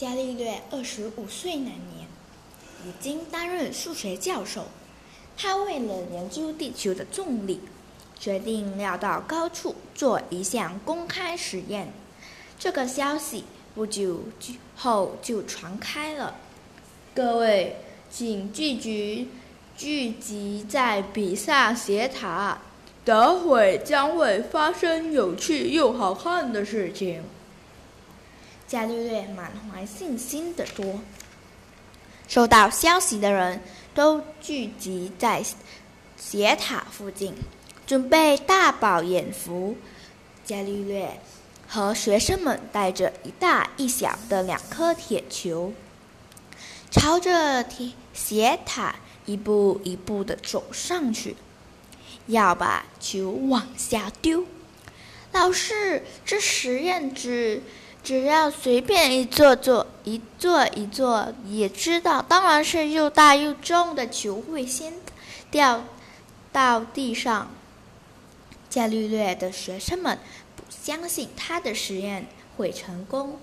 伽利略二十五岁那年，已经担任数学教授。他为了研究地球的重力，决定要到高处做一项公开实验。这个消息不久后就传开了。各位，请聚集聚集在比萨斜塔，等会将会发生有趣又好看的事情。伽利略满怀信心地说：“收到消息的人。”都聚集在斜塔附近，准备大饱眼福。伽利略和学生们带着一大一小的两颗铁球，朝着铁斜塔一步一步的走上去，要把球往下丢。老师，这实验只……只要随便一做做一做一做，也知道，当然是又大又重的球会先掉到地上。伽利略的学生们不相信他的实验会成功，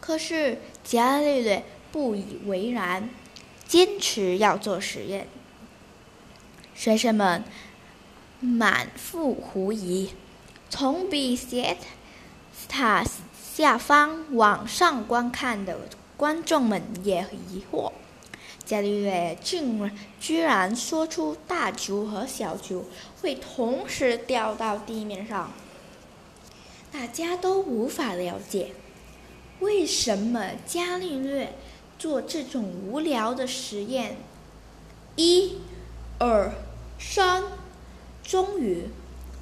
可是伽利略不以为然，坚持要做实验。学生们满腹狐疑，从比斜塔。下方网上观看的观众们也疑惑：伽利略竟居然说出大球和小球会同时掉到地面上。大家都无法了解，为什么伽利略做这种无聊的实验。一、二、三，终于，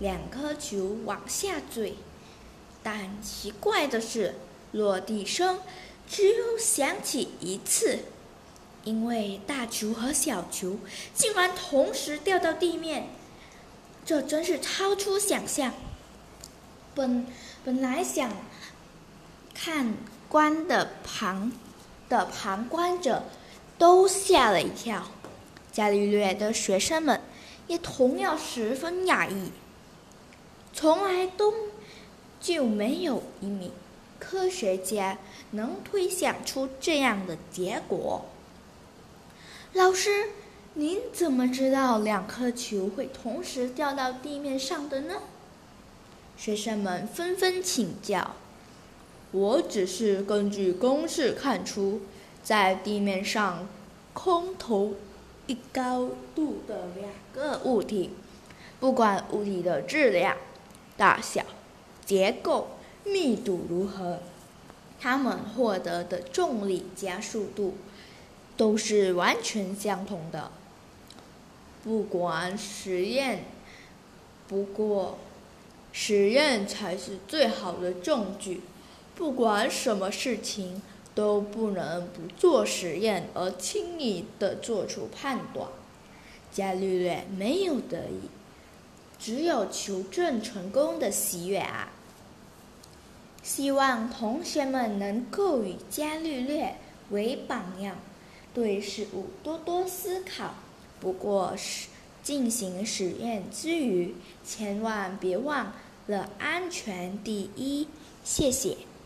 两颗球往下坠。但奇怪的是，落地声只有响起一次，因为大球和小球竟然同时掉到地面，这真是超出想象。本本来想看观的旁的旁观者都吓了一跳，伽利略的学生们也同样十分讶异，从来都。就没有一名科学家能推想出这样的结果。老师，您怎么知道两颗球会同时掉到地面上的呢？学生们纷纷请教。我只是根据公式看出，在地面上空投一高度的两个物体，不管物体的质量、大小。结构密度如何？它们获得的重力加速度都是完全相同的。不管实验，不过实验才是最好的证据。不管什么事情，都不能不做实验而轻易的做出判断。伽利略没有得意，只有求证成功的喜悦啊！希望同学们能够以伽利略为榜样，对事物多多思考。不过，是进行实验之余，千万别忘了安全第一。谢谢。